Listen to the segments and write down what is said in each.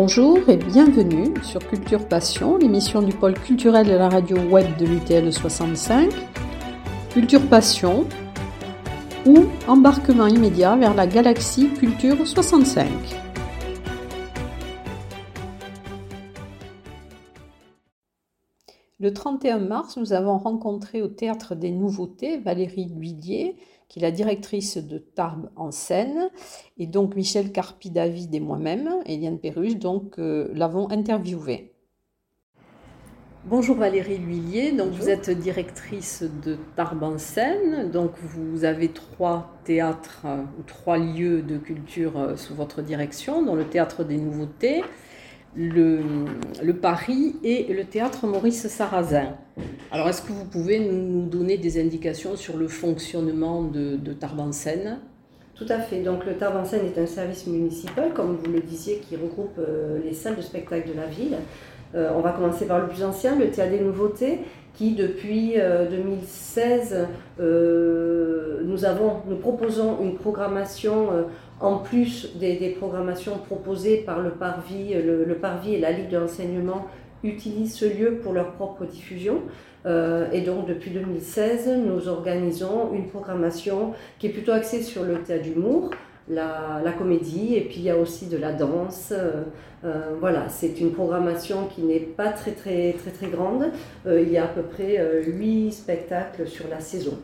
Bonjour et bienvenue sur Culture Passion, l'émission du pôle culturel de la radio web de l'UTL 65. Culture Passion ou embarquement immédiat vers la galaxie Culture 65. Le 31 mars, nous avons rencontré au Théâtre des Nouveautés Valérie L'Huillier, qui est la directrice de Tarbes en Seine, et donc Michel Carpi-David et moi-même, Eliane Perruche, donc euh, l'avons interviewée. Bonjour Valérie L'Huillier, donc vous êtes directrice de Tarbes en Seine, donc vous avez trois théâtres euh, ou trois lieux de culture euh, sous votre direction, dont le Théâtre des Nouveautés, le, Paris et le théâtre Maurice Sarrazin. Alors, est-ce que vous pouvez nous donner des indications sur le fonctionnement de, de Tarbes-en-Seine Tout à fait. Donc, le Tarbes-en-Seine est un service municipal, comme vous le disiez, qui regroupe euh, les salles de spectacle de la ville. Euh, on va commencer par le plus ancien, le Théâtre des Nouveautés, qui depuis euh, 2016, euh, nous, avons, nous proposons une programmation en plus des, des, programmations proposées par le Parvis, le, le Parvis et la Ligue de l'enseignement utilisent ce lieu pour leur propre diffusion. Euh, et donc depuis 2016, nous organisons une programmation qui est plutôt axée sur le théâtre d'humour, la, la, comédie, et puis il y a aussi de la danse. Euh, euh, voilà, c'est une programmation qui n'est pas très très très très grande. il y a à peu près 8 spectacles sur la saison.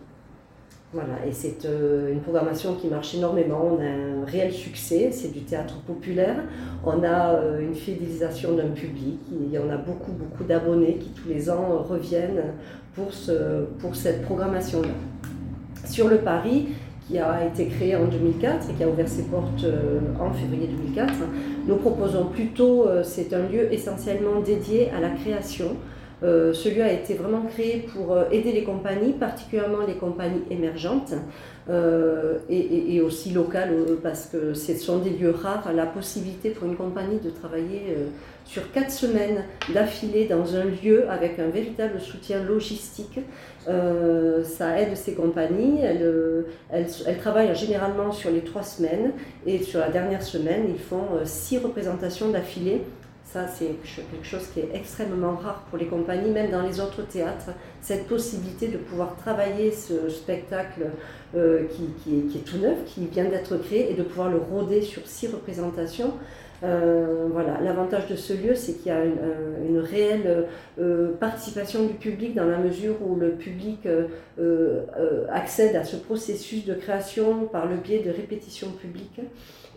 Voilà, et c'est euh, une programmation qui marche énormément. On a un réel succès, c'est du théâtre populaire. On a euh, une fidélisation d'un public. Il y en a beaucoup, beaucoup d'abonnés qui tous les ans reviennent pour, ce, pour cette programmation-là. Sur le Paris, qui a été créé en 2004 et qui a ouvert ses portes euh, en février 2004, nous proposons plutôt, c'est un lieu essentiellement dédié à la création. Euh, ce lieu a été vraiment créé pour euh, aider les compagnies, particulièrement les compagnies émergentes euh, et, aussi locales, parce que ce sont des lieux rares. La possibilité pour une compagnie de travailler sur quatre semaines d'affilée dans un lieu avec un véritable soutien logistique, ça aide ces compagnies. Elles, elles, elles, travaillent généralement sur les trois semaines et sur la dernière semaine, ils font six représentations d'affilée ça, c'est quelque chose qui est extrêmement rare pour les compagnies, même dans les autres théâtres. Cette possibilité de pouvoir travailler ce spectacle euh, qui, est, qui, est, tout neuf, qui vient d'être créé, et de pouvoir le rôder sur six représentations. Euh, voilà, l'avantage de ce lieu, c'est qu'il y a une, une réelle euh, participation du public dans la mesure où le public euh, euh accède à ce processus de création par le biais de répétitions publiques.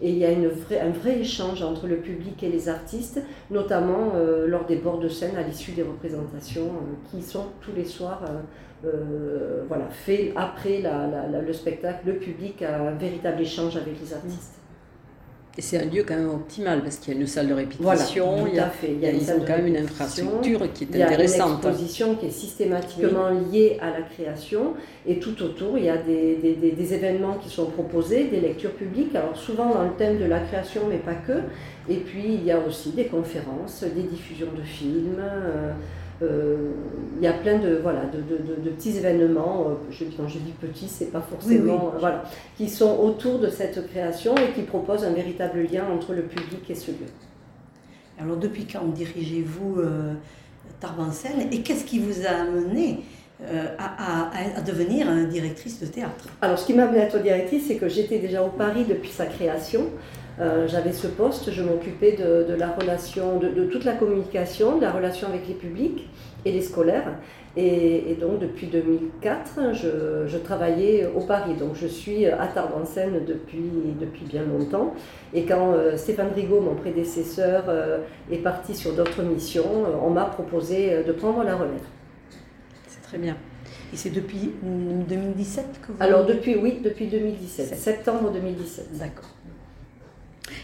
Et il y a un vrai échange entre le public et les artistes, notamment euh, lors des bords de scène à l'issue des représentations euh, qui sont tous les soirs euh, voilà, faits après le spectacle. Le public a un véritable échange avec les artistes. Et c'est un lieu quand même optimal parce qu'il y a une salle de répétition, voilà, il y a, fait. Il y a, ils ont quand même une infrastructure qui est il y a intéressante. Une exposition qui est systématiquement oui. liée à la création et tout autour il y a des, des, des, des, événements qui sont proposés, des lectures publiques, alors souvent dans le thème de la création mais pas que. Et puis il y a aussi des conférences, des diffusions de films. Euh, euh, il y a plein de, voilà, de, de, de petits événements, euh, je, quand je dis petits, c'est pas forcément, oui, oui. voilà, qui sont autour de cette création et qui proposent un véritable lien entre le public et ce lieu. Alors depuis quand dirigez-vous euh, Tarbancel et qu'est-ce qui vous a amené euh, à, à, à, devenir directrice de théâtre? Alors ce qui m'a amené à être directrice, c'est que j'étais déjà au Paris depuis sa création. Euh, j'avais ce poste, je m'occupais de, de, la relation, de, de, toute la communication, de la relation avec les publics et les scolaires. Et, et donc depuis 2004, je, je, travaillais au Paris. Donc je suis à Tarbes-en-Seine depuis, depuis bien longtemps. Et quand euh, Stéphane Rigaud, mon prédécesseur, euh, est parti sur d'autres missions, euh, on m'a proposé de prendre la relève. C'est très bien. Et c'est depuis 2017 que vous... Alors depuis, oui, depuis 2017, septembre 2017. D'accord.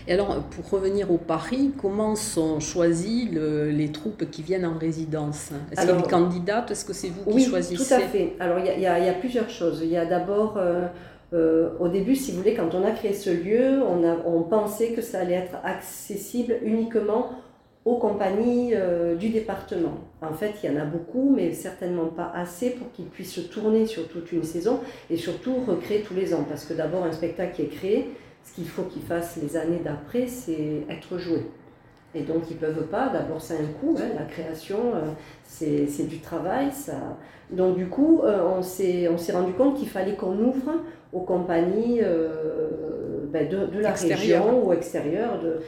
Et alors, pour revenir au Paris, comment sont choisies le, les troupes qui viennent en résidence? Est-ce qu'il y a des candidates? Est-ce que c'est vous qui oui, choisissez? tout à fait. Alors, il y, y, y a, plusieurs choses. Il y a d'abord, euh, euh, au début, si vous voulez, quand on a créé ce lieu, on, a, on pensait que ça allait être accessible uniquement aux compagnies euh, du département. En fait, il y en a beaucoup, mais certainement pas assez pour qu'ils puissent se tourner sur toute une saison et surtout recréer tous les ans. Parce que d'abord, un spectacle qui est créé, ce qu'il faut qu'il fasse les années d'après, c'est être joué. Et donc ils ne peuvent pas, d'abord c'est un coût, hein, la création, c'est du travail. Ça... Donc du coup, on s'est rendu compte qu'il fallait qu'on ouvre aux compagnies ben, de, la région ou extérieure. De...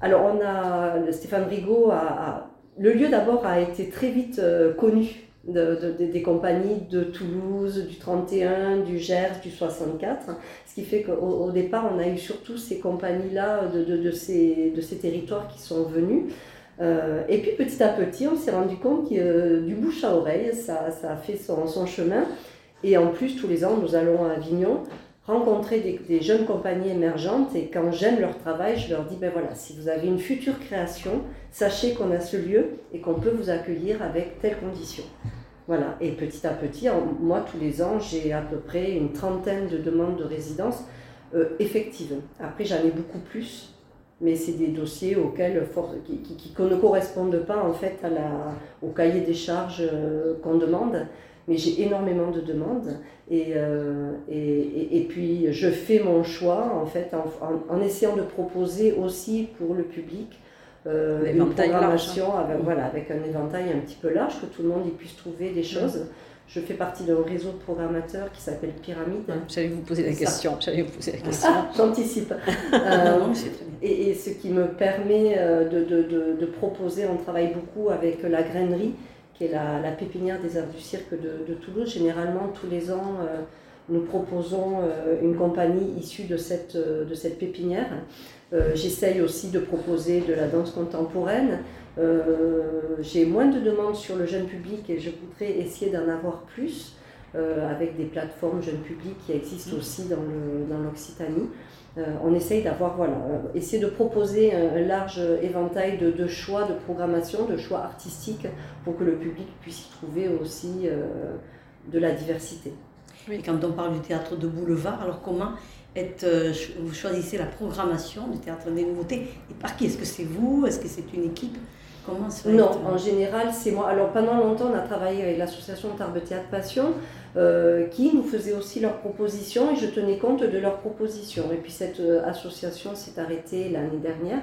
Alors on a, Stéphane Rigaud a le lieu d'abord a été très vite connu des compagnies de Toulouse, du 31, du Gers, du 64. Ce qui fait qu'au départ, on a eu surtout ces compagnies-là de, de, ces, de ces territoires qui sont venus. Euh, et puis petit à petit, on s'est rendu compte que euh, du bouche à oreille, ça, ça a fait son, chemin. Et en plus, tous les ans, nous allons à Avignon rencontrer des, jeunes compagnies émergentes. Et quand j'aime leur travail, je leur dis, ben voilà, si vous avez une future création, sachez qu'on a ce lieu et qu'on peut vous accueillir avec telles conditions. Voilà, et petit à petit, moi, tous les ans, j'ai à peu près une trentaine de demandes de résidence euh, effectives. Après, j'en ai beaucoup plus, mais c'est des dossiers auxquels, qui, ne correspondent pas en fait au cahier des charges euh, qu'on demande. Mais j'ai énormément de demandes euh, et, et, puis je fais mon choix en fait en, en essayant de proposer aussi pour le public euh, une programmation avec, voilà, avec un éventail un petit peu large, que tout le monde y puisse trouver des mm. choses. Je fais partie d'un réseau de programmateurs qui s'appelle Pyramide. J'allais vous poser la question. J'allais vous poser la question. Ah, J'anticipe. euh, et, et, ce qui me permet de, de, de, de, proposer, on travaille beaucoup avec la grainerie, qui est la, la pépinière des arts du cirque de, Toulouse. Généralement, tous les ans, euh, nous proposons euh, une compagnie issue de cette, de cette pépinière. Euh, j'essaye aussi de proposer de la danse contemporaine. Euh, j'ai moins de demandes sur le jeune public et je voudrais essayer d'en avoir plus euh, avec des plateformes jeunes publics qui existent aussi dans l'Occitanie. On essaye d'avoir, voilà, essayer de proposer un, large éventail de, de, choix de programmation, de choix artistiques pour que le public puisse y trouver aussi de la diversité. Et quand on parle du théâtre de boulevard, alors comment euh, vous choisissez la programmation du Théâtre des Nouveautés. Et par qui? Est-ce que c'est vous? Est-ce que c'est une équipe? Comment Non, en général, c'est moi. Alors pendant longtemps, on a travaillé avec l'association Tarbes Théâtre Passion, euh, qui nous faisait aussi leurs propositions et je tenais compte de leurs propositions. Et puis cette euh, association s'est arrêtée l'année dernière.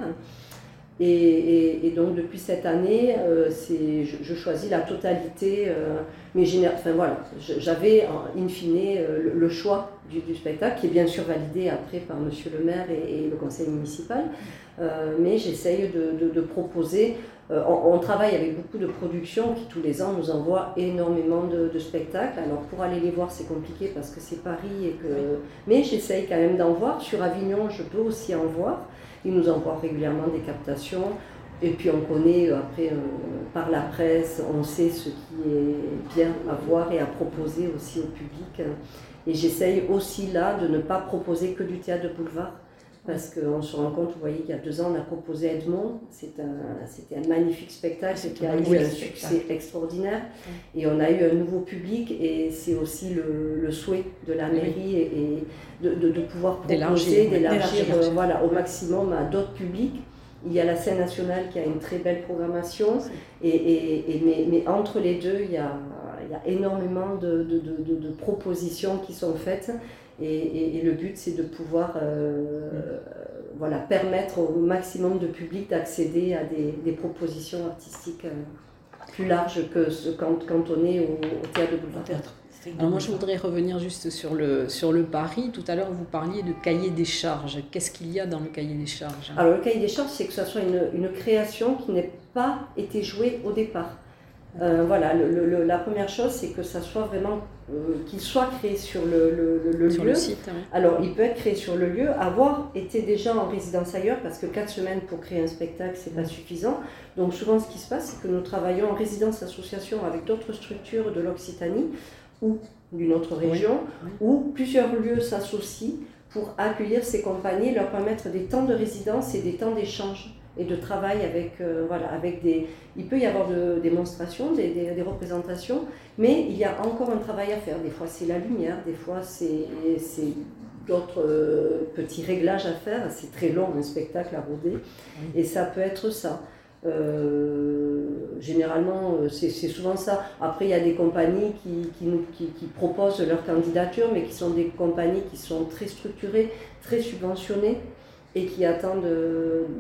Et, donc depuis cette année, euh, je, choisis la totalité, euh, mais enfin voilà, j'avais in fine euh, le, choix du, spectacle, qui est bien sûr validé après par Monsieur le maire et, le conseil municipal, mais j'essaye de, proposer, on, travaille avec beaucoup de productions qui tous les ans nous envoient énormément de, spectacles, alors pour aller les voir c'est compliqué parce que c'est Paris, et que, mais j'essaye quand même d'en voir, sur Avignon je peux aussi en voir. Ils nous envoient régulièrement des captations. Et puis on connaît euh, après euh, par la presse, on sait ce qui est bien à voir et à proposer aussi au public. Et j'essaye aussi là de ne pas proposer que du théâtre boulevard. Parce qu'on se rend compte, vous voyez, il y a deux ans, on a proposé Edmond. C'était un, un, magnifique spectacle qui a eu un succès extraordinaire. Et on a eu un nouveau public et c'est aussi le, le, souhait de la mairie et, de, de, de, pouvoir proposer, d'élargir euh, voilà, au maximum à d'autres publics. Il y a la scène nationale qui a une très belle programmation, et, et, mais, mais, entre les deux, il y a, il y a énormément de, de, propositions qui sont faites. Et, le but, c'est de pouvoir euh, voilà, permettre au maximum de public d'accéder à des, des, propositions artistiques euh, plus larges que ce, quand, quand on est au, théâtre de boulevard. Alors moi, je voudrais revenir juste sur le, sur le pari. Tout à l'heure, vous parliez de cahier des charges. Qu'est-ce qu'il y a dans le cahier des charges? Alors, le cahier des charges, c'est que ce soit une, une création qui n'ait pas été jouée au départ. Euh, voilà, le, la première chose, c'est que ça soit vraiment, euh, qu'il soit créé sur le, le lieu. Le site, Alors, il peut être créé sur le lieu, avoir été déjà en résidence ailleurs, parce que quatre semaines pour créer un spectacle, c'est pas suffisant. Donc, souvent, ce qui se passe, c'est que nous travaillons en résidence association avec d'autres structures de l'Occitanie ou d'une autre région, où plusieurs lieux s'associent pour accueillir ces compagnies, leur permettre des temps de résidence et des temps d'échange et de travail avec, euh, voilà, avec des... Il peut y avoir de, des démonstrations, des, des, représentations, mais il y a encore un travail à faire. Des fois c'est la lumière, des fois c'est d'autres euh, petits réglages à faire. C'est très long un spectacle à roder, et ça peut être ça. Euh, généralement, c'est souvent ça. Après, il y a des compagnies qui, qui, nous, qui, qui, proposent leur candidature, mais qui sont des compagnies qui sont très structurées, très subventionnées. Et qui attendent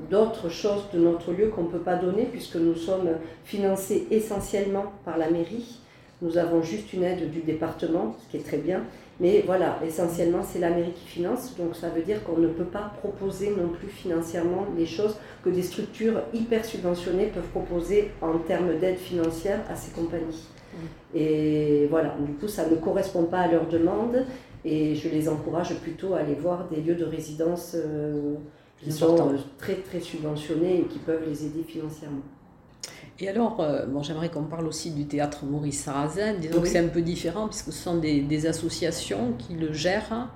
d'autres choses de notre lieu qu'on ne peut pas donner puisque nous sommes financés essentiellement par la mairie. Nous avons juste une aide du département, ce qui est très bien. Mais voilà, essentiellement, c'est la mairie qui finance. Donc ça veut dire qu'on ne peut pas proposer non plus financièrement les choses que des structures hyper subventionnées peuvent proposer en termes d'aide financière à ces compagnies. Et voilà, du coup, ça ne correspond pas à leurs demandes. Et je les encourage plutôt à aller voir des lieux de résidence euh, qui sont euh, très très subventionnés et qui peuvent les aider financièrement. Et alors, euh, bon, j'aimerais qu'on parle aussi du théâtre Maurice Sarrazin. Disons que c'est un peu différent puisque ce sont des, associations qui le gèrent.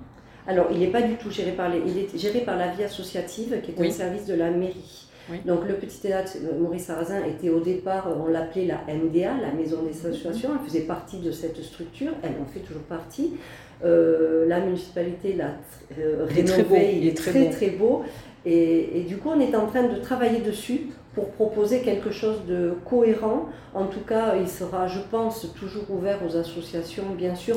Alors, il n'est pas du tout géré par les, il est géré par la vie associative qui est un service de la mairie. Donc le petit théâtre Maurice Sarrazin était au départ, on l'appelait la MDA, la Maison des Associations, elle faisait partie de cette structure, elle en fait toujours partie. Euh, la municipalité l'a euh, rénové, il est très très beau. Et, du coup, on est en train de travailler dessus pour proposer quelque chose de cohérent. En tout cas, il sera, je pense, toujours ouvert aux associations, bien sûr,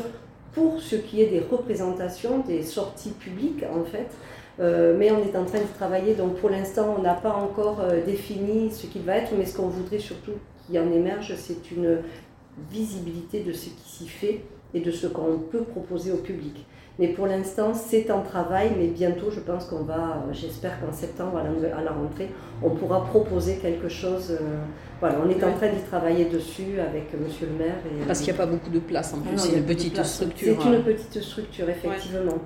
pour ce qui est des représentations, des sorties publiques, en fait. Euh, mais on est en train de travailler, donc pour l'instant, on n'a pas encore défini ce qu'il va être, mais ce qu'on voudrait surtout qu'il en émerge, c'est une visibilité de ce qui s'y fait et de ce qu'on peut proposer au public. Mais pour l'instant, c'est en travail, mais bientôt, je pense qu'on va, j'espère qu'en septembre, à la, rentrée, on pourra proposer quelque chose. Euh, voilà, on est en train d'y travailler dessus avec Monsieur le maire. Et, Parce qu'il n'y a pas beaucoup de place en plus, c'est une petite structure. C'est une petite structure, effectivement.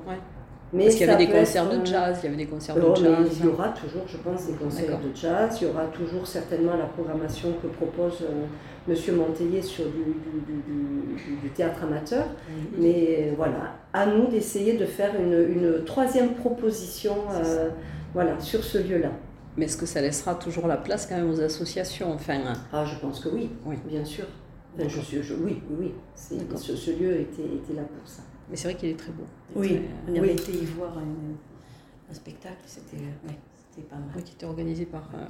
Parce qu'il y avait des concerts de jazz, il y avait des concerts de jazz. Il y aura toujours, je pense, des concerts de jazz. Il y aura toujours certainement la programmation que propose euh, Monsieur Montellier sur du, théâtre amateur. Mhm. Mais voilà, à nous d'essayer de faire une, troisième proposition euh, voilà, sur ce lieu-là. Mais est-ce que ça laissera toujours la place quand même aux associations enfin, hein? Ah, je pense que oui, oui. bien sûr. Enfin, je, je, oui, oui, Ce, ce, lieu était, était là pour ça. Mais c'est vrai qu'il est très beau. Oui, on avait été y voir un, spectacle, c'était pas mal. Oui, qui était organisé par, euh,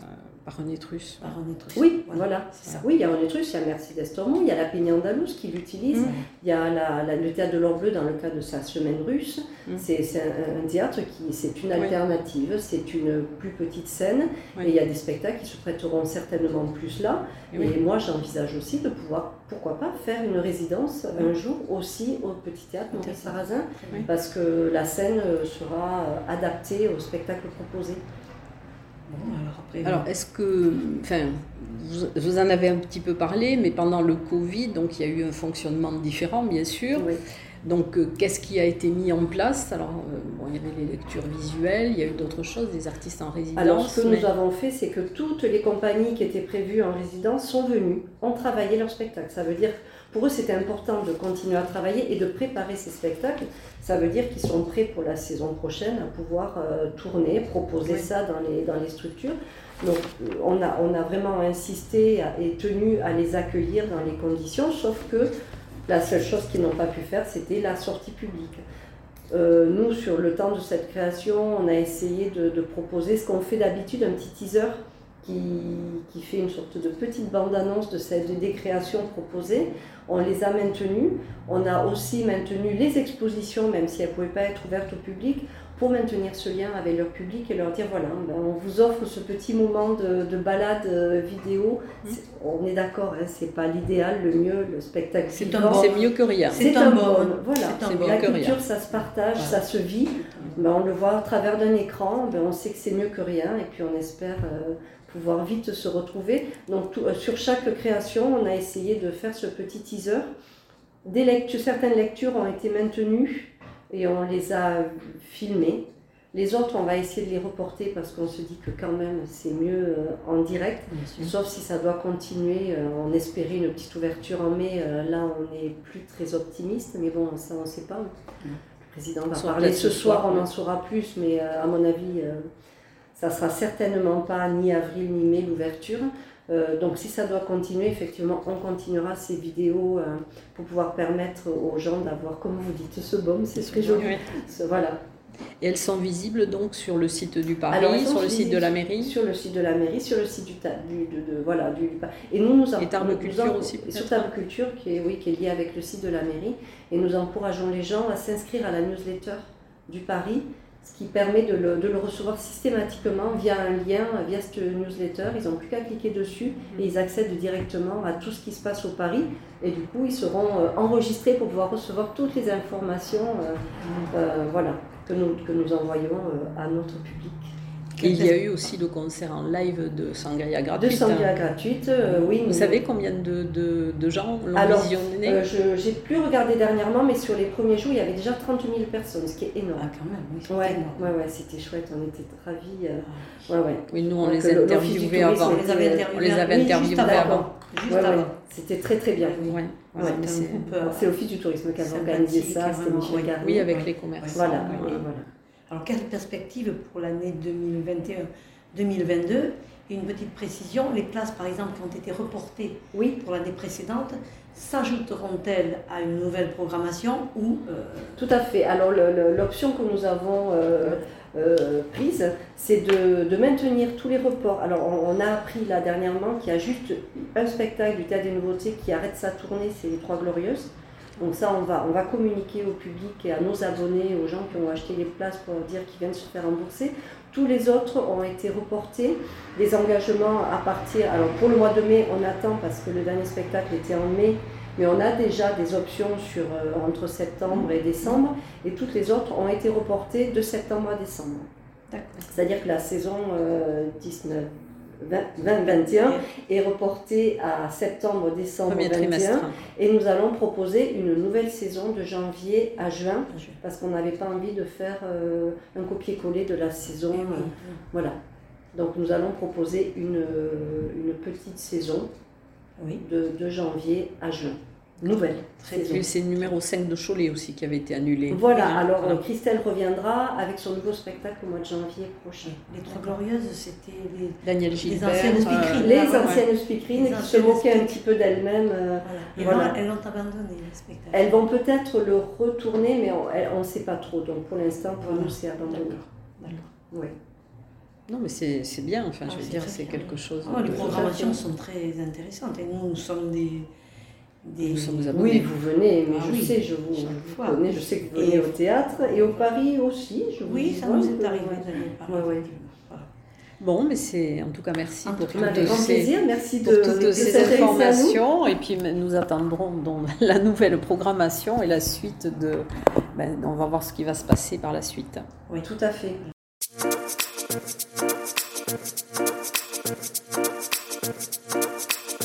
par un Étrus. Par un Étrus. Oui, voilà. Ça. Oui, il y a un Étrus, il y a Mercedes Tormont, il y a la Peña Andalouse qui l'utilise, mm. il y a la, le théâtre de l'Or Bleu dans le cadre de sa semaine russe. Mm. C'est un, théâtre qui, c'est une alternative, c'est une plus petite scène, et il y a des spectacles qui se prêteront certainement plus là. Et, moi, j'envisage aussi de pouvoir, pourquoi pas, faire une résidence un jour aussi au Petit Théâtre Maurice Sarrazin, parce que la scène euh, sera euh, adaptée au spectacle proposé alors, est-ce que, enfin, vous, en avez un petit peu parlé, mais pendant le Covid, donc il y a eu un fonctionnement différent, bien sûr. Donc, euh, qu'est-ce qui a été mis en place? Alors, euh, bon, il y avait les lectures visuelles, il y a eu d'autres choses, des artistes en résidence. Alors, ce que nous avons fait, c'est que toutes les compagnies qui étaient prévues en résidence sont venues, ont travaillé leur spectacle. Ça veut dire pour eux, c'était important de continuer à travailler et de préparer ces spectacles. Ça veut dire qu'ils sont prêts pour la saison prochaine à pouvoir euh, tourner, proposer ça dans les, dans les structures. Donc, on a, on a vraiment insisté et tenu à les accueillir dans les conditions, sauf que la seule chose qu'ils n'ont pas pu faire, c'était la sortie publique. Euh, nous, sur le temps de cette création, on a essayé de, de proposer ce qu'on fait d'habitude, un petit teaser qui, fait une sorte de petite bande-annonce de cette décréation proposée. On les a maintenues. On a aussi maintenu les expositions, même si elles ne pouvaient pas être ouvertes au public, pour maintenir ce lien avec leur public et leur dire voilà, ben, on vous offre ce petit moment de, balade euh, vidéo. Mmh. on est d'accord, hein, c'est pas l'idéal, le mieux, le spectacle. C'est mieux que rien. C'est un, bon. Voilà, la culture, ça se partage, ça se vit. Ben, on le voit à travers d'un écran, ben, on sait que c'est mieux que rien et puis on espère. Euh, pouvoir vite se retrouver. Donc euh, sur chaque création, on a essayé de faire ce petit teaser. Des lectures, certaines lectures ont été maintenues et on les a filmées. Les autres, on va essayer de les reporter parce qu'on se dit que quand même c'est mieux euh, en direct, sauf si ça doit continuer. Euh, on espérait une petite ouverture en mai, là on n'est plus très optimiste, mais bon, ça on ne sait pas. Le président va parler ce soir, on en saura plus, mais à mon avis, ça sera certainement pas ni avril ni mai l'ouverture. Euh, donc si ça doit continuer, effectivement, on continuera ces vidéos euh, pour pouvoir permettre aux gens d'avoir, comme vous dites, ce baume, c'est ce que je Voilà. Et elles sont visibles donc sur le site du Paris, sur le site de la mairie Sur le site de la mairie, sur le site du... de, voilà, du, et nous, nous Et Culture aussi Sur Culture, qui est, oui, qui est lié avec le site de la mairie. Et nous encourageons les gens à s'inscrire à la newsletter du Paris ce qui permet de le, recevoir systématiquement via un lien, via cette newsletter. Ils n'ont plus qu'à cliquer dessus et ils accèdent directement à tout ce qui se passe au Paris. Et du coup, ils seront euh, enregistrés pour pouvoir recevoir toutes les informations euh, euh, que, nous, envoyons à notre public. Et il y a eu aussi le concert en live de Sangria gratuite. De Sangria gratuite, euh, oui. Vous savez combien de, de, de gens l'ont visionné Euh, je j'ai plus regardé dernièrement, mais sur les premiers jours, il y avait déjà 30 000 personnes, ce qui est Ah, énorme. quand même, oui, c'est Ouais, ouais, ouais, c'était chouette, on était ravis. euh, ouais, ouais. Oui, nous on Donc, les du interviewait avant. On les avait euh, interviewés, on les avait interviewés juste avant. avant. Juste avant. C'était très très bien. Ouais, C'est euh, l'Office du tourisme qui avait organisé ça, c'était Michel. Oui, avec les commerçants. Voilà, voilà. Alors, quelle perspective pour l'année 2021-2022 Et une petite précision, les places, par exemple, qui ont été reportées Oui, pour l'année précédente, s'ajouteront-elles à une nouvelle programmation ou euh, tout à fait. Alors l'option que nous avons euh, euh, prise, c'est de, de maintenir tous les reports. Alors on, on a appris là dernièrement qu'il y a juste un spectacle du Théâtre des Nouveautés qui arrête sa tournée, c'est Les Trois Glorieuses. Donc ça, on va, on va communiquer au public et à nos abonnés, aux gens qui ont acheté les places pour dire qu'ils viennent se faire rembourser. Tous les autres ont été reportés. Les engagements à partir, alors pour le mois de mai, on attend parce que le dernier spectacle était en mai, mais on a déjà des options sur, euh, entre septembre et décembre, et toutes les autres ont été reportées de septembre à décembre. C'est-à-dire que la saison euh, 19, 20-21 est reportée à septembre, décembre Premier 21, trimestre. et nous allons proposer une nouvelle saison de janvier à juin, parce qu'on n'avait pas envie de faire euh, un copier-coller de la saison. Eh oui, euh, voilà. Donc nous allons proposer une, euh, une petite saison oui. de, de janvier à juin. Nouvelle saison. C'est le numéro 5 de Cholet aussi qui avait été annulé. Voilà, Hein, alors Christelle reviendra avec son nouveau spectacle au mois de janvier prochain. Les Trois Glorieuses, c'était les. Daniel Gilbert. anciennes speakerines. Les Ah, ouais. anciennes speakerines Les qui se moquaient un petit peu d'elles-mêmes. euh, Voilà. Et Voilà. là, elles l'ont abandonné, le spectacle. Elles vont peut-être le retourner, mais on ne sait pas trop. Donc pour l'instant, pour Voilà. nous, c'est abandonné. D'accord. Oui. Non, mais c'est c'est bien, enfin, Ah, je veux dire, c'est quelque chose. Ah, les programmations sont très intéressantes et nous, nous sommes des. Des... Nous sommes abonnés. Oui, vous venez, mais Ah je oui, sais, je vous, je connais, je sais que vous Et- venez au théâtre et au Paris aussi. Je vous Oui, ça nous est arrivé. vous Ouais. Bon, mais c'est en tout cas merci En pour tout toutes grand ces, plaisir, merci pour de, toutes de ces s'intéresser à nous. informations. Et puis nous attendrons donc la nouvelle programmation et la suite de. ben, on va voir ce qui va se passer par la suite. Tout à fait.